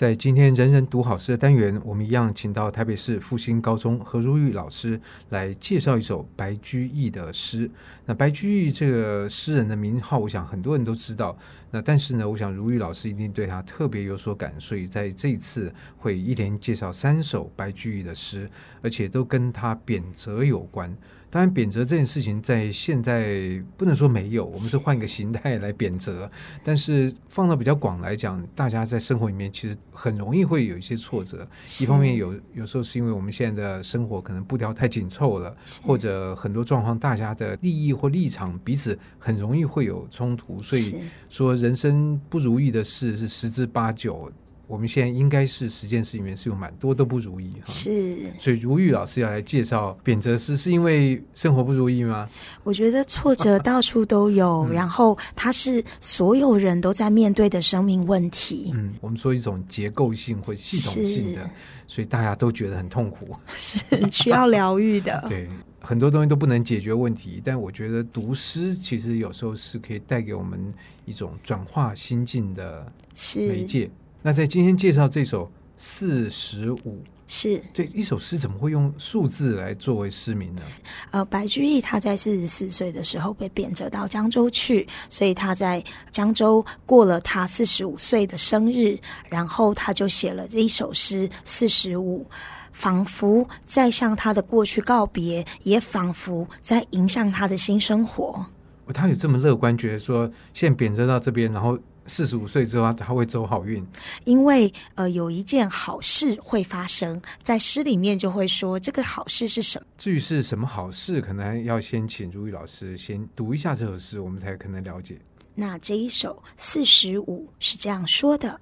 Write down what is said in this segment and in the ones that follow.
在今天人人读好诗的单元，我们一样请到台北市复兴高中何如玉老师来介绍一首白居易的诗。那白居易这个诗人的名号，我想很多人都知道。那但是呢，我想如玉老师一定对他特别有所感，所以在这一次会一连介绍三首白居易的诗，而且都跟他贬谪有关。当然，贬谪这件事情在现在不能说没有，我们是换一个形态来贬谪。但是放到比较广来讲，大家在生活里面其实很容易会有一些挫折。一方面有有时候是因为我们现在的生活可能步调太紧凑了，或者很多状况大家的利益或立场彼此很容易会有冲突，所以说人生不如意的事是十之八九。我们现在应该是十件事里面是有蛮多都不如意哈，是，所以如玉老师要来介绍贬谪诗，是因为生活不如意吗？我觉得挫折到处都有，然后它是所有人都在面对的生命问题。嗯，我们说一种结构性或系统性的，所以大家都觉得很痛苦，是需要疗愈的。对，很多东西都不能解决问题，但我觉得读诗其实有时候是可以带给我们一种转化心境的媒介。那在今天介绍这首四十五，是对一首诗，怎么会用数字来作为诗名呢？呃，白居易他在四十四岁的时候被贬谪到江州去，所以他在江州过了他四十五岁的生日，然后他就写了这一首诗《四十五》，仿佛在向他的过去告别，也仿佛在迎向他的新生活。他有这么乐观，觉得说现在贬谪到这边，然后。四十五岁之后，他会走好运，因为呃，有一件好事会发生，在诗里面就会说这个好事是什么。至于是什么好事，可能要先请如玉老师先读一下这首诗，我们才可能了解。那这一首四十五是这样说的：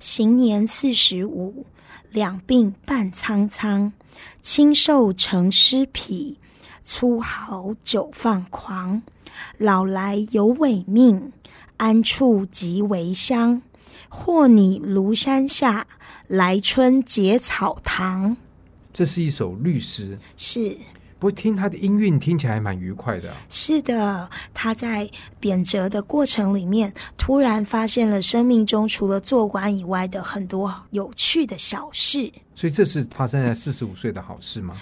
行年四十五，两鬓半苍苍，清瘦成尸匹，粗豪久放狂，老来有伪命。安处即为乡？或拟庐山下，来春结草堂。这是一首律诗，是。不过听他的音韵听起来还蛮愉快的。是的，他在贬谪的过程里面，突然发现了生命中除了做官以外的很多有趣的小事。所以这是发生在四十五岁的好事吗？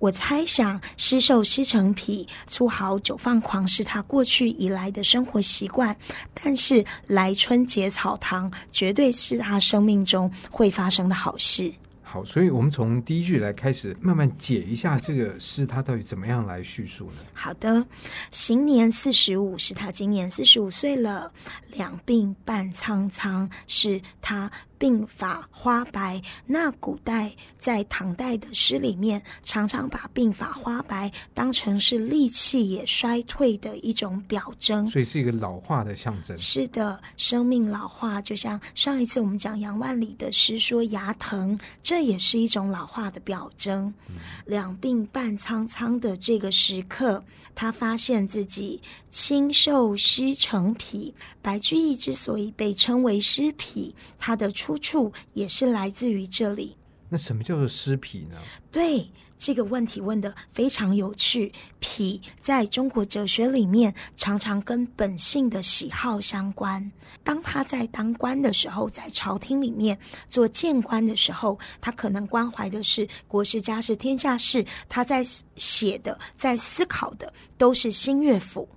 我猜想，尸瘦尸成癖，粗豪久放狂，是他过去以来的生活习惯。但是，来春结草堂，绝对是他生命中会发生的好事。好，所以我们从第一句来开始，慢慢解一下这个诗，他到底怎么样来叙述呢？好的，行年四十五，是他今年四十五岁了。两鬓半苍苍，是他。鬓发花白，那古代在唐代的诗里面，常常把鬓发花白当成是力气也衰退的一种表征，所以是一个老化的象征。是的，生命老化，就像上一次我们讲杨万里的诗说牙疼，这也是一种老化的表征。嗯、两鬓半苍苍的这个时刻，他发现自己清瘦尸成癖。白居易之所以被称为尸癖，他的出处也是来自于这里。那什么叫做尸癖呢？对，这个问题问得非常有趣。癖在中国哲学里面常常跟本性的喜好相关。当他在当官的时候，在朝廷里面做谏官的时候，他可能关怀的是国事家事天下事，他在写的、在思考的都是新乐府。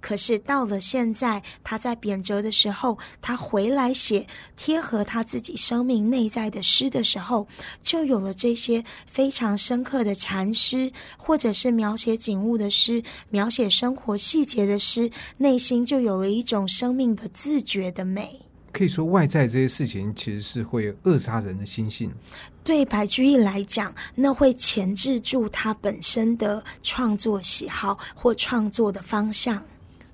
可是到了现在，他在贬谪的时候，他回来写贴合他自己生命内在的诗的时候，就有了这些非常深刻的禅诗，或者是描写景物的诗，描写生活细节的诗，内心就有了一种生命的自觉的美。可以说，外在这些事情其实是会扼杀人的心性。对白居易来讲，那会钳制住他本身的创作喜好或创作的方向。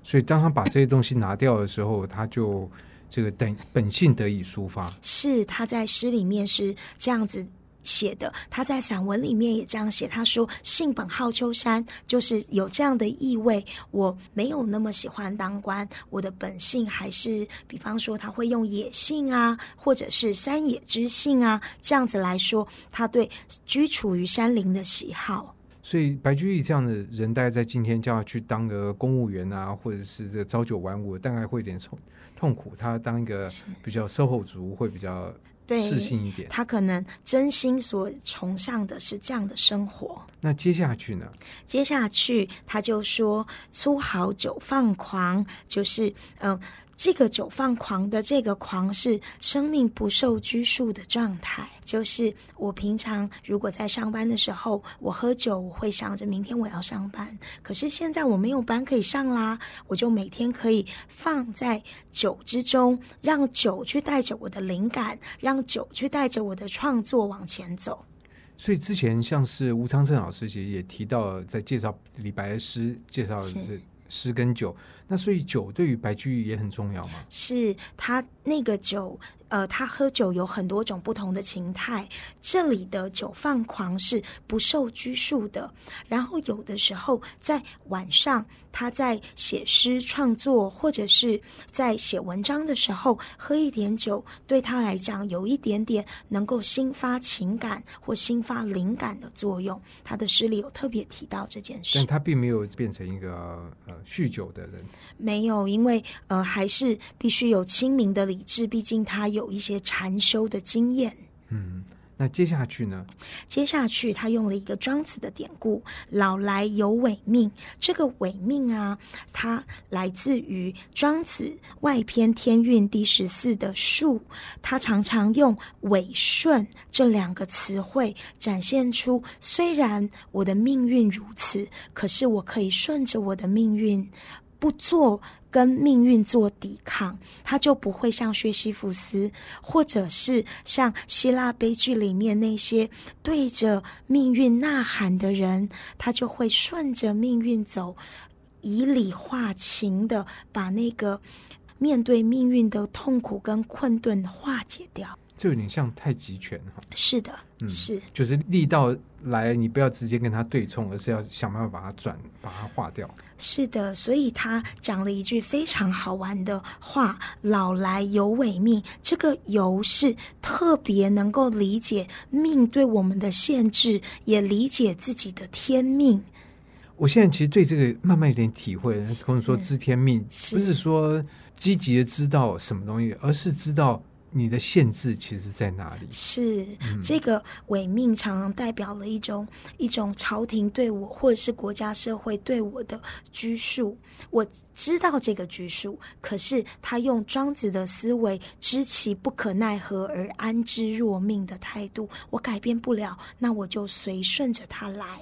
所以，当他把这些东西拿掉的时候，他就这个等本性得以抒发。是他在诗里面是这样子写的，他在散文里面也这样写。他说：“性本好秋山，就是有这样的意味。我没有那么喜欢当官，我的本性还是，比方说他会用野性啊，或者是山野之性啊，这样子来说，他对居处于山林的喜好。”所以白居易这样的人，大概在今天叫他去当个公务员啊，或者是这个朝九晚五，大概会有点痛痛苦，他当一个比较 SOHO 族会比较适性一点。他可能真心所崇尚的是这样的生活。那接下去呢？接下去他就说：“粗豪酒放狂，就是嗯。呃”这个酒放狂的这个狂是生命不受拘束的状态，就是我平常如果在上班的时候，我喝酒，我会想着明天我要上班。可是现在我没有班可以上啦，我就每天可以放在酒之中，让酒去带着我的灵感，让酒去带着我的创作往前走。所以之前像是吴昌盛老师其实也提到，在介绍李白的诗，介绍的诗跟酒，那所以酒对于白居易也很重要吗？是他那个酒。呃，他喝酒有很多种不同的情态。这里的酒放狂是不受拘束的。然后有的时候在晚上，他在写诗创作或者是在写文章的时候，喝一点酒，对他来讲有一点点能够兴发情感或兴发灵感的作用。他的诗里有特别提到这件事。但他并没有变成一个呃酗酒的人。没有，因为呃还是必须有清明的理智，毕竟他。有一些禅修的经验。嗯，那接下去呢？接下去他用了一个庄子的典故“老来有伪命”。这个“伪命”啊，它来自于庄子外篇《天运》第十四的“顺”。他常常用“伪顺”这两个词汇，展现出虽然我的命运如此，可是我可以顺着我的命运，不做。跟命运做抵抗，他就不会像薛西弗斯，或者是像希腊悲剧里面那些对着命运呐喊的人，他就会顺着命运走，以理化情的把那个面对命运的痛苦跟困顿化解掉。这有点像太极拳哈。是的，嗯，是，就是力道来，你不要直接跟他对冲，而是要想办法把它转，把它化掉。是的，所以他讲了一句非常好玩的话：“老来有萎命。”这个“由”是特别能够理解命对我们的限制，也理解自己的天命。我现在其实对这个慢慢有点体会。孔子说“知天命”，不是说积极的知道什么东西，而是知道。你的限制其实在哪里？是、嗯、这个伪命常常代表了一种一种朝廷对我，或者是国家社会对我的拘束。我知道这个拘束，可是他用庄子的思维，知其不可奈何而安之若命的态度，我改变不了，那我就随顺着他来。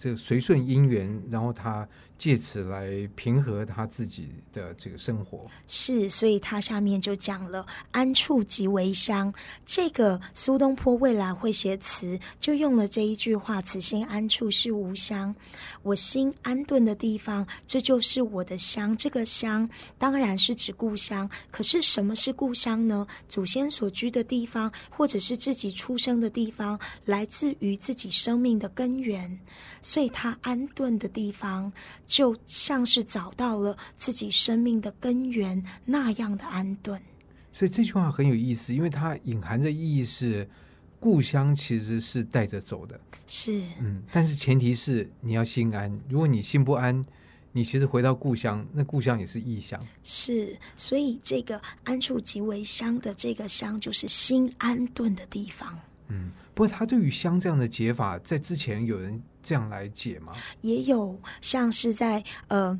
这随顺因缘，然后他借此来平和他自己的这个生活。是，所以他下面就讲了“安处即为乡”。这个苏东坡未来会写词，就用了这一句话：“此心安处是吾乡。”我心安顿的地方，这就是我的乡。这个乡当然是指故乡。可是什么是故乡呢？祖先所居的地方，或者是自己出生的地方，来自于自己生命的根源。所以他安顿的地方，就像是找到了自己生命的根源那样的安顿。所以这句话很有意思，因为它隐含着意义是，故乡其实是带着走的。是，嗯，但是前提是你要心安。如果你心不安，你其实回到故乡，那故乡也是异乡。是，所以这个安处即为乡的这个乡，就是心安顿的地方。嗯，不过他对于香这样的解法，在之前有人。这样来解吗？也有像是在呃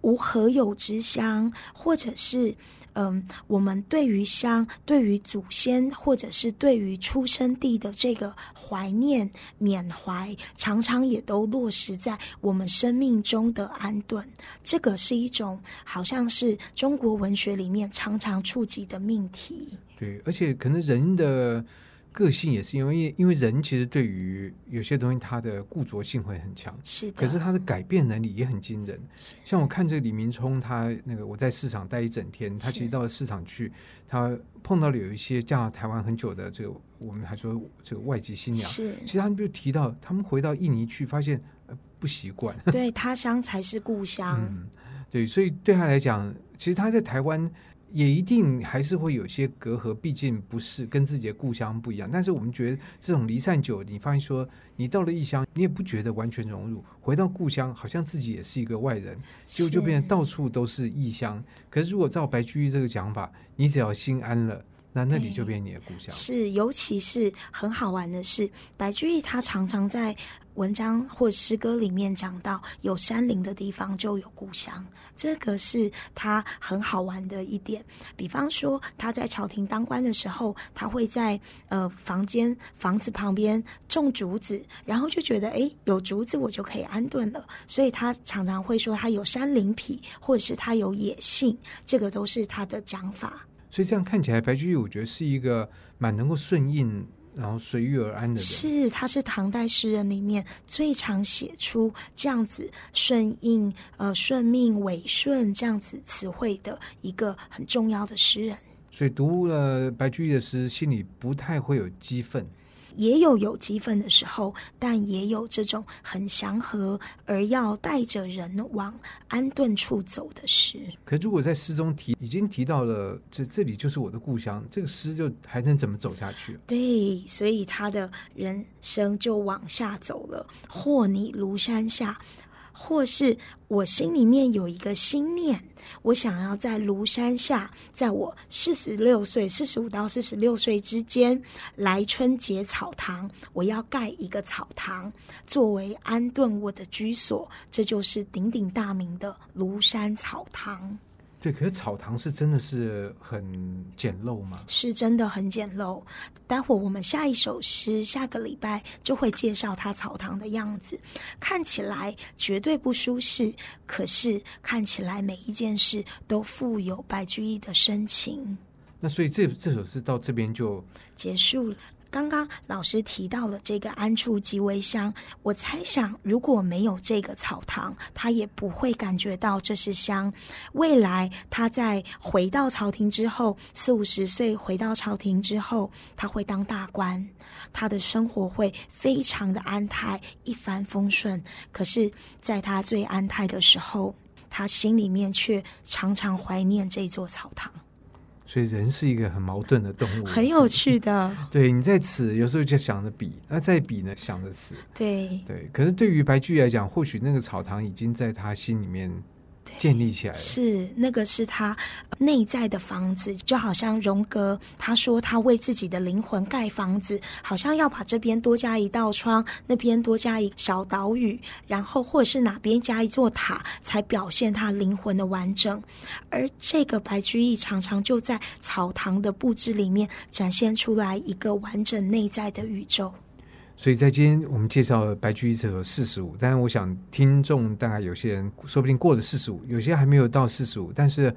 无何有之乡，或者是嗯、呃，我们对于乡、对于祖先，或者是对于出生地的这个怀念缅怀，常常也都落实在我们生命中的安顿。这个是一种好像是中国文学里面常常触及的命题。对，而且可能人的。个性也是因为，因为人其实对于有些东西，他的固着性会很强，是的。可是他的改变能力也很惊人。像我看这个李明聪，他那个我在市场待一整天，他其实到了市场去，他碰到了有一些嫁到台湾很久的这个，我们还说这个外籍新娘，是。其实他们就提到，他们回到印尼去，发现呃不习惯。对，他乡才是故乡。嗯，对，所以对他来讲，其实他在台湾。也一定还是会有些隔阂，毕竟不是跟自己的故乡不一样。但是我们觉得这种离散久，你发现说你到了异乡，你也不觉得完全融入；回到故乡，好像自己也是一个外人，就就变成到处都是异乡。可是如果照白居易这个讲法，你只要心安了。那那里就变你的故乡。是，尤其是很好玩的是，白居易他常常在文章或诗歌里面讲到，有山林的地方就有故乡，这个是他很好玩的一点。比方说，他在朝廷当官的时候，他会在呃房间房子旁边种竹子，然后就觉得诶，有竹子我就可以安顿了，所以他常常会说他有山林癖，或者是他有野性，这个都是他的讲法。所以这样看起来，白居易我觉得是一个蛮能够顺应，然后随遇而安的人。是，他是唐代诗人里面最常写出这样子顺应、呃顺命、委顺这样子词汇的一个很重要的诗人。所以读了白居易的诗，心里不太会有激愤。也有有激愤的时候，但也有这种很祥和而要带着人往安顿处走的诗。可如果在诗中提已经提到了这这里就是我的故乡，这个诗就还能怎么走下去？对，所以他的人生就往下走了。或你庐山下。或是我心里面有一个心念，我想要在庐山下，在我四十六岁、四十五到四十六岁之间，来春节草堂，我要盖一个草堂，作为安顿我的居所，这就是鼎鼎大名的庐山草堂。对，可是草堂是真的是很简陋吗？是真的很简陋。待会儿我们下一首诗，下个礼拜就会介绍他草堂的样子，看起来绝对不舒适，可是看起来每一件事都富有白居易的深情。那所以这这首诗到这边就结束了。刚刚老师提到了这个安处即为乡，我猜想如果没有这个草堂，他也不会感觉到这是乡。未来他在回到朝廷之后，四五十岁回到朝廷之后，他会当大官，他的生活会非常的安泰，一帆风顺。可是，在他最安泰的时候，他心里面却常常怀念这座草堂。所以人是一个很矛盾的动物，很有趣的。对，你在此有时候就想着比，那在彼呢想着此。对对，可是对于白居易来讲，或许那个草堂已经在他心里面。建立起来是那个是他内在的房子，就好像荣格他说他为自己的灵魂盖房子，好像要把这边多加一道窗，那边多加一小岛屿，然后或者是哪边加一座塔，才表现他灵魂的完整。而这个白居易常常就在草堂的布置里面展现出来一个完整内在的宇宙。所以在今天我们介绍白居易这首四十五，但是我想听众大概有些人说不定过了四十五，有些还没有到四十五，但是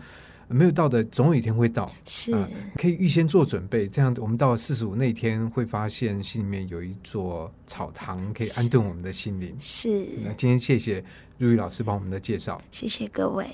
没有到的总有一天会到，是、呃、可以预先做准备。这样我们到四十五那一天会发现心里面有一座草堂，可以安顿我们的心灵。是，那今天谢谢如玉老师帮我们的介绍，谢谢各位。